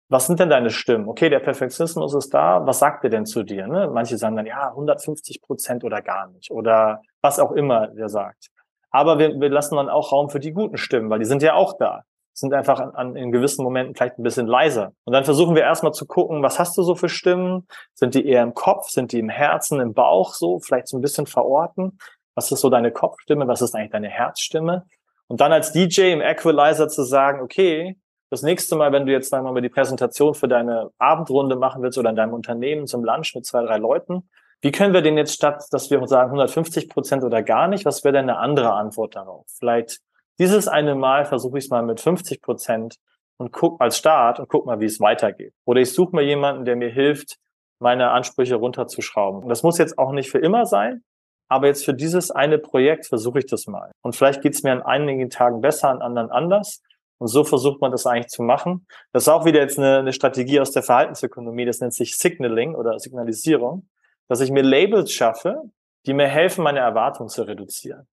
was sind denn deine Stimmen? Okay, der Perfektionismus ist da, was sagt er denn zu dir? Ne? Manche sagen dann, ja, 150 Prozent oder gar nicht oder was auch immer der sagt. Aber wir, wir lassen dann auch Raum für die guten Stimmen, weil die sind ja auch da sind einfach an, an, in gewissen Momenten vielleicht ein bisschen leiser. Und dann versuchen wir erstmal zu gucken, was hast du so für Stimmen? Sind die eher im Kopf? Sind die im Herzen, im Bauch so? Vielleicht so ein bisschen verorten. Was ist so deine Kopfstimme? Was ist eigentlich deine Herzstimme? Und dann als DJ im Equalizer zu sagen, okay, das nächste Mal, wenn du jetzt einmal die Präsentation für deine Abendrunde machen willst oder in deinem Unternehmen zum Lunch mit zwei, drei Leuten, wie können wir den jetzt statt, dass wir sagen 150 Prozent oder gar nicht, was wäre denn eine andere Antwort darauf? Vielleicht dieses eine Mal versuche ich es mal mit 50 Prozent und guck als Start und guck mal, wie es weitergeht. Oder ich suche mir jemanden, der mir hilft, meine Ansprüche runterzuschrauben. Und das muss jetzt auch nicht für immer sein, aber jetzt für dieses eine Projekt versuche ich das mal. Und vielleicht geht es mir an einigen Tagen besser, an anderen anders. Und so versucht man das eigentlich zu machen. Das ist auch wieder jetzt eine, eine Strategie aus der Verhaltensökonomie, das nennt sich Signaling oder Signalisierung, dass ich mir Labels schaffe, die mir helfen, meine Erwartungen zu reduzieren.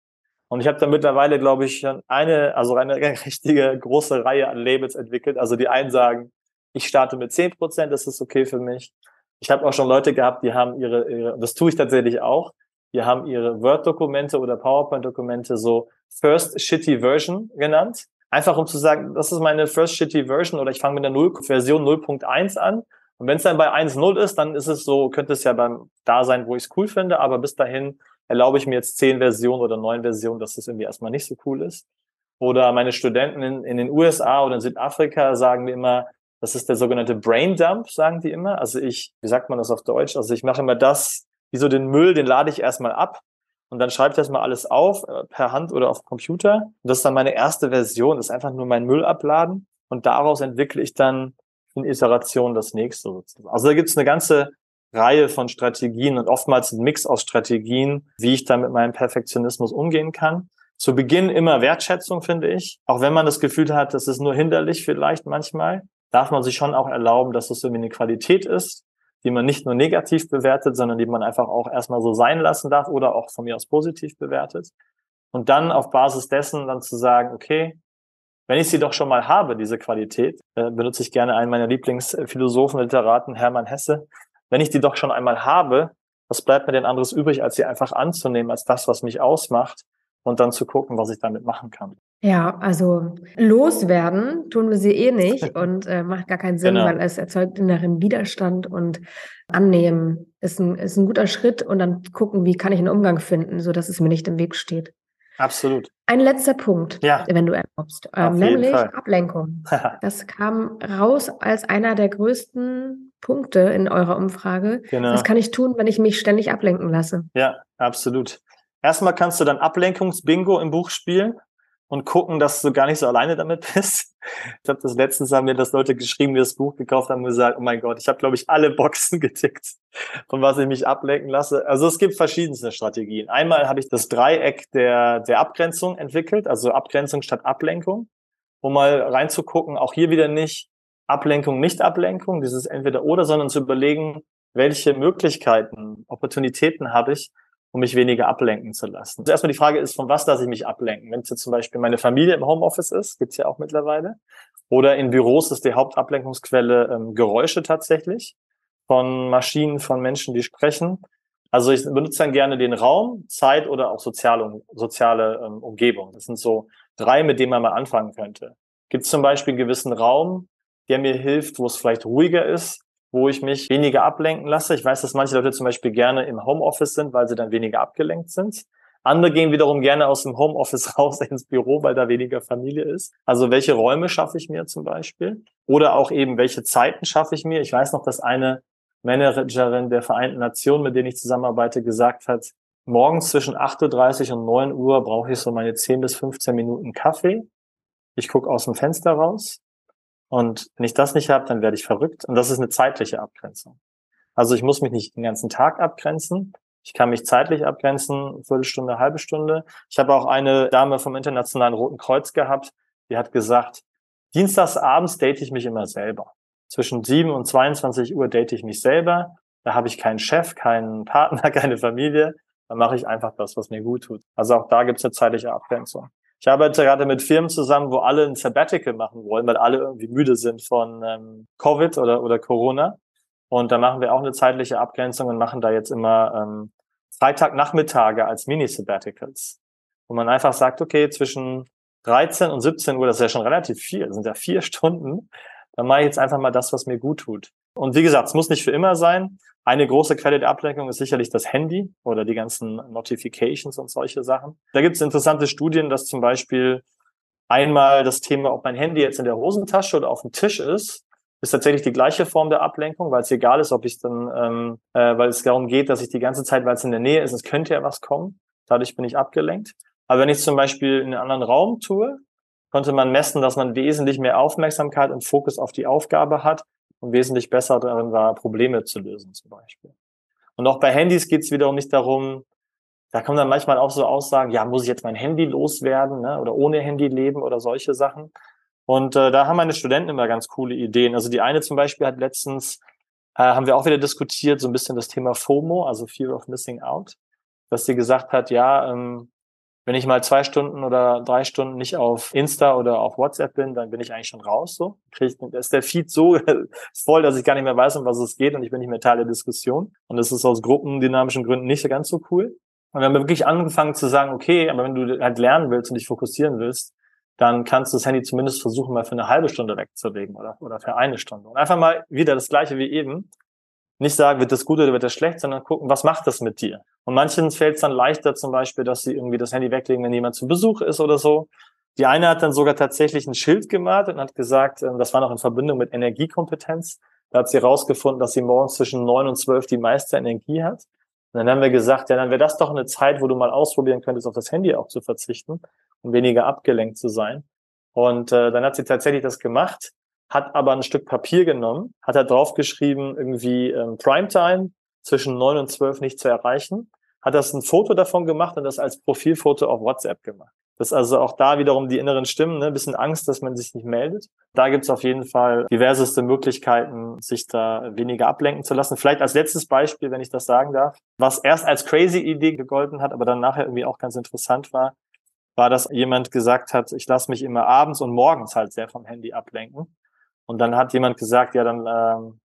Und ich habe da mittlerweile, glaube ich, schon eine, also eine richtige große Reihe an Labels entwickelt. Also die einen sagen, ich starte mit zehn Prozent, das ist okay für mich. Ich habe auch schon Leute gehabt, die haben ihre, ihre, das tue ich tatsächlich auch, die haben ihre Word-Dokumente oder PowerPoint-Dokumente so First Shitty Version genannt. Einfach um zu sagen, das ist meine First Shitty Version oder ich fange mit der 0, Version 0.1 an. Und wenn es dann bei 1.0 ist, dann ist es so, könnte es ja beim da sein, wo ich es cool finde, aber bis dahin erlaube ich mir jetzt zehn Versionen oder neun Versionen, dass das irgendwie erstmal nicht so cool ist. Oder meine Studenten in, in den USA oder in Südafrika sagen mir immer, das ist der sogenannte Brain Dump, sagen die immer. Also ich, wie sagt man das auf Deutsch? Also ich mache immer das, wie so den Müll, den lade ich erstmal ab und dann schreibe ich das mal alles auf, äh, per Hand oder auf Computer. Und das ist dann meine erste Version, das ist einfach nur mein Müll abladen und daraus entwickle ich dann in Iteration das nächste sozusagen. Also da gibt es eine ganze Reihe von Strategien und oftmals ein Mix aus Strategien, wie ich da mit meinem Perfektionismus umgehen kann. Zu Beginn immer Wertschätzung, finde ich. Auch wenn man das Gefühl hat, das ist nur hinderlich vielleicht manchmal, darf man sich schon auch erlauben, dass es irgendwie eine Qualität ist, die man nicht nur negativ bewertet, sondern die man einfach auch erstmal so sein lassen darf oder auch von mir aus positiv bewertet. Und dann auf Basis dessen dann zu sagen, okay, wenn ich sie doch schon mal habe, diese Qualität, äh, benutze ich gerne einen meiner Lieblingsphilosophen, Literaten, Hermann Hesse, wenn ich die doch schon einmal habe, was bleibt mir denn anderes übrig, als sie einfach anzunehmen, als das, was mich ausmacht und dann zu gucken, was ich damit machen kann. Ja, also loswerden tun wir sie eh nicht und äh, macht gar keinen Sinn, genau. weil es erzeugt inneren Widerstand und annehmen ist ein, ist ein guter Schritt und dann gucken, wie kann ich einen Umgang finden, so dass es mir nicht im Weg steht. Absolut. Ein letzter Punkt, ja. wenn du erlaubst, ähm, nämlich. Ablenkung. das kam raus als einer der größten Punkte in eurer Umfrage. Genau. Das kann ich tun, wenn ich mich ständig ablenken lasse. Ja, absolut. Erstmal kannst du dann Ablenkungsbingo im Buch spielen und gucken, dass du gar nicht so alleine damit bist. Ich habe das letztens haben mir das Leute geschrieben, die das Buch gekauft haben und gesagt, oh mein Gott, ich habe glaube ich alle Boxen getickt, von was ich mich ablenken lasse. Also es gibt verschiedenste Strategien. Einmal habe ich das Dreieck der der Abgrenzung entwickelt, also Abgrenzung statt Ablenkung, um mal reinzugucken, auch hier wieder nicht Ablenkung, nicht Ablenkung, dieses entweder oder, sondern zu überlegen, welche Möglichkeiten, Opportunitäten habe ich, um mich weniger ablenken zu lassen. Also erstmal die Frage ist, von was lasse ich mich ablenken? Wenn es jetzt zum Beispiel meine Familie im Homeoffice ist, gibt's ja auch mittlerweile, Oder in Büros ist die Hauptablenkungsquelle ähm, Geräusche tatsächlich von Maschinen, von Menschen, die sprechen. Also ich benutze dann gerne den Raum, Zeit oder auch soziale, soziale ähm, Umgebung. Das sind so drei, mit denen man mal anfangen könnte. Gibt es zum Beispiel einen gewissen Raum, der mir hilft, wo es vielleicht ruhiger ist, wo ich mich weniger ablenken lasse. Ich weiß, dass manche Leute zum Beispiel gerne im Homeoffice sind, weil sie dann weniger abgelenkt sind. Andere gehen wiederum gerne aus dem Homeoffice raus ins Büro, weil da weniger Familie ist. Also welche Räume schaffe ich mir zum Beispiel? Oder auch eben, welche Zeiten schaffe ich mir? Ich weiß noch, dass eine Managerin der Vereinten Nationen, mit denen ich zusammenarbeite, gesagt hat, morgens zwischen 8.30 Uhr und 9 Uhr brauche ich so meine 10 bis 15 Minuten Kaffee. Ich gucke aus dem Fenster raus und wenn ich das nicht habe, dann werde ich verrückt. Und das ist eine zeitliche Abgrenzung. Also ich muss mich nicht den ganzen Tag abgrenzen. Ich kann mich zeitlich abgrenzen, Viertelstunde, halbe Stunde. Ich habe auch eine Dame vom Internationalen Roten Kreuz gehabt, die hat gesagt, dienstags abends date ich mich immer selber. Zwischen 7 und 22 Uhr date ich mich selber. Da habe ich keinen Chef, keinen Partner, keine Familie. Da mache ich einfach das, was mir gut tut. Also auch da gibt es eine zeitliche Abgrenzung. Ich arbeite gerade mit Firmen zusammen, wo alle ein Sabbatical machen wollen, weil alle irgendwie müde sind von ähm, Covid oder, oder Corona. Und da machen wir auch eine zeitliche Abgrenzung und machen da jetzt immer ähm, Freitagnachmittage als Mini-Sabbaticals. Wo man einfach sagt, okay, zwischen 13 und 17 Uhr, das ist ja schon relativ viel, das sind ja vier Stunden, dann mache ich jetzt einfach mal das, was mir gut tut. Und wie gesagt, es muss nicht für immer sein. Eine große Quelle der Ablenkung ist sicherlich das Handy oder die ganzen Notifications und solche Sachen. Da gibt es interessante Studien, dass zum Beispiel einmal das Thema, ob mein Handy jetzt in der Hosentasche oder auf dem Tisch ist, ist tatsächlich die gleiche Form der Ablenkung, weil es egal ist, ob ich dann, ähm, äh, weil es darum geht, dass ich die ganze Zeit, weil es in der Nähe ist, es könnte ja was kommen. Dadurch bin ich abgelenkt. Aber wenn ich zum Beispiel in einen anderen Raum tue, konnte man messen, dass man wesentlich mehr Aufmerksamkeit und Fokus auf die Aufgabe hat und wesentlich besser darin war, Probleme zu lösen zum Beispiel. Und auch bei Handys geht es wiederum nicht darum, da kommen dann manchmal auch so Aussagen, ja, muss ich jetzt mein Handy loswerden ne? oder ohne Handy leben oder solche Sachen. Und äh, da haben meine Studenten immer ganz coole Ideen. Also die eine zum Beispiel hat letztens, äh, haben wir auch wieder diskutiert, so ein bisschen das Thema FOMO, also Fear of Missing Out, dass sie gesagt hat, ja, ähm, wenn ich mal zwei Stunden oder drei Stunden nicht auf Insta oder auf WhatsApp bin, dann bin ich eigentlich schon raus. So krieg ich, ist der Feed so voll, dass ich gar nicht mehr weiß, um was es geht und ich bin nicht mehr Teil der Diskussion. Und das ist aus gruppendynamischen Gründen nicht ganz so cool. Und wir haben wirklich angefangen zu sagen, okay, aber wenn du halt lernen willst und dich fokussieren willst, dann kannst du das Handy zumindest versuchen, mal für eine halbe Stunde wegzulegen oder, oder für eine Stunde. Und einfach mal wieder das Gleiche wie eben nicht sagen, wird das gut oder wird das schlecht, sondern gucken, was macht das mit dir? Und manchen fällt es dann leichter zum Beispiel, dass sie irgendwie das Handy weglegen, wenn jemand zu Besuch ist oder so. Die eine hat dann sogar tatsächlich ein Schild gemalt und hat gesagt, ähm, das war noch in Verbindung mit Energiekompetenz. Da hat sie herausgefunden, dass sie morgens zwischen neun und zwölf die meiste Energie hat. Und dann haben wir gesagt, ja, dann wäre das doch eine Zeit, wo du mal ausprobieren könntest, auf das Handy auch zu verzichten, um weniger abgelenkt zu sein. Und äh, dann hat sie tatsächlich das gemacht hat aber ein Stück Papier genommen, hat da draufgeschrieben, irgendwie ähm, Primetime zwischen neun und zwölf nicht zu erreichen, hat das ein Foto davon gemacht und das als Profilfoto auf WhatsApp gemacht. Das ist also auch da wiederum die inneren Stimmen, ne? ein bisschen Angst, dass man sich nicht meldet. Da gibt's auf jeden Fall diverseste Möglichkeiten, sich da weniger ablenken zu lassen. Vielleicht als letztes Beispiel, wenn ich das sagen darf, was erst als crazy Idee gegolten hat, aber dann nachher irgendwie auch ganz interessant war, war, dass jemand gesagt hat, ich lasse mich immer abends und morgens halt sehr vom Handy ablenken. Und dann hat jemand gesagt, ja, dann ähm,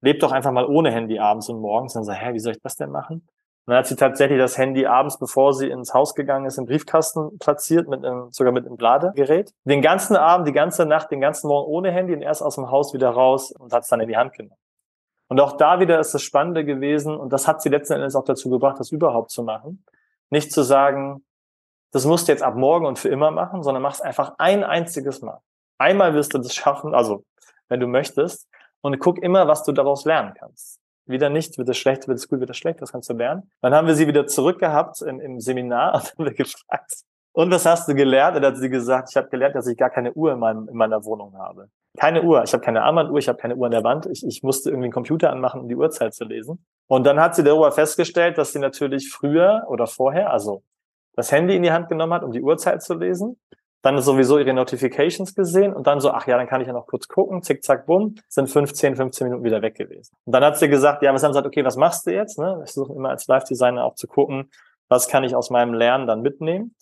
lebt doch einfach mal ohne Handy abends und morgens. Und dann sagt, hä, wie soll ich das denn machen? Und dann hat sie tatsächlich das Handy abends, bevor sie ins Haus gegangen ist, im Briefkasten platziert, mit einem, sogar mit einem Ladegerät. Den ganzen Abend, die ganze Nacht, den ganzen Morgen ohne Handy und erst aus dem Haus wieder raus und hat es dann in die Hand genommen. Und auch da wieder ist das Spannende gewesen und das hat sie letzten Endes auch dazu gebracht, das überhaupt zu machen. Nicht zu sagen, das musst du jetzt ab morgen und für immer machen, sondern mach es einfach ein einziges Mal. Einmal wirst du das schaffen, also wenn du möchtest. Und guck immer, was du daraus lernen kannst. Wieder nicht, wird es schlecht, wird es gut, wird es schlecht, was kannst du lernen? Dann haben wir sie wieder zurückgehabt im, im Seminar und haben wir gefragt, und was hast du gelernt? Und hat sie gesagt, ich habe gelernt, dass ich gar keine Uhr in, meinem, in meiner Wohnung habe. Keine Uhr. Ich habe keine Armbanduhr, ich habe keine Uhr an der Wand. Ich, ich musste irgendwie einen Computer anmachen, um die Uhrzeit zu lesen. Und dann hat sie darüber festgestellt, dass sie natürlich früher oder vorher, also das Handy in die Hand genommen hat, um die Uhrzeit zu lesen dann sowieso ihre Notifications gesehen und dann so, ach ja, dann kann ich ja noch kurz gucken, zick, zack, bumm, sind 15, 15 Minuten wieder weg gewesen. Und dann hat sie gesagt, ja, was haben sie gesagt, okay, was machst du jetzt? Ne? Ich versuche immer als Live-Designer auch zu gucken, was kann ich aus meinem Lernen dann mitnehmen.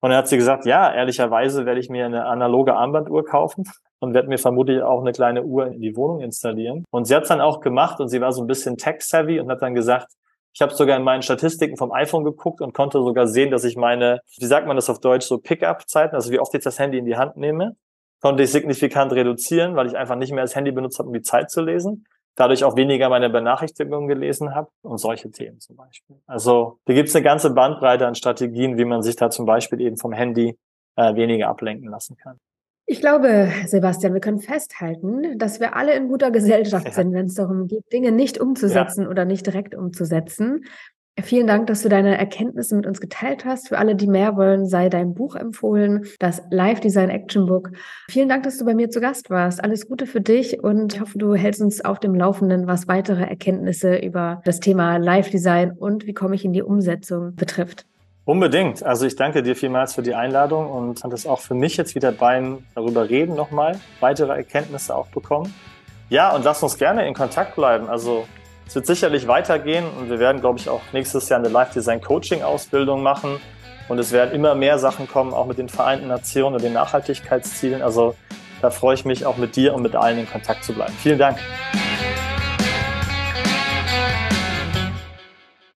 Und dann hat sie gesagt, ja, ehrlicherweise werde ich mir eine analoge Armbanduhr kaufen, und werde mir vermutlich auch eine kleine Uhr in die Wohnung installieren. Und sie hat es dann auch gemacht und sie war so ein bisschen tech-savvy und hat dann gesagt, ich habe sogar in meinen Statistiken vom iPhone geguckt und konnte sogar sehen, dass ich meine, wie sagt man das auf Deutsch, so Pickup-Zeiten, also wie oft ich das Handy in die Hand nehme, konnte ich signifikant reduzieren, weil ich einfach nicht mehr das Handy benutzt habe, um die Zeit zu lesen. Dadurch auch weniger meine Benachrichtigungen gelesen habe und solche Themen zum Beispiel. Also da gibt es eine ganze Bandbreite an Strategien, wie man sich da zum Beispiel eben vom Handy äh, weniger ablenken lassen kann. Ich glaube, Sebastian, wir können festhalten, dass wir alle in guter Gesellschaft sind, wenn es darum geht, Dinge nicht umzusetzen ja. oder nicht direkt umzusetzen. Vielen Dank, dass du deine Erkenntnisse mit uns geteilt hast. Für alle, die mehr wollen, sei dein Buch empfohlen, das Live Design Action Book. Vielen Dank, dass du bei mir zu Gast warst. Alles Gute für dich und ich hoffe, du hältst uns auf dem Laufenden, was weitere Erkenntnisse über das Thema Live Design und wie komme ich in die Umsetzung betrifft. Unbedingt. Also ich danke dir vielmals für die Einladung und fand es auch für mich jetzt wieder beim darüber reden nochmal weitere Erkenntnisse auch bekommen. Ja, und lass uns gerne in Kontakt bleiben. Also es wird sicherlich weitergehen und wir werden, glaube ich, auch nächstes Jahr eine Live-Design-Coaching-Ausbildung machen. Und es werden immer mehr Sachen kommen, auch mit den Vereinten Nationen und den Nachhaltigkeitszielen. Also da freue ich mich auch mit dir und mit allen in Kontakt zu bleiben. Vielen Dank.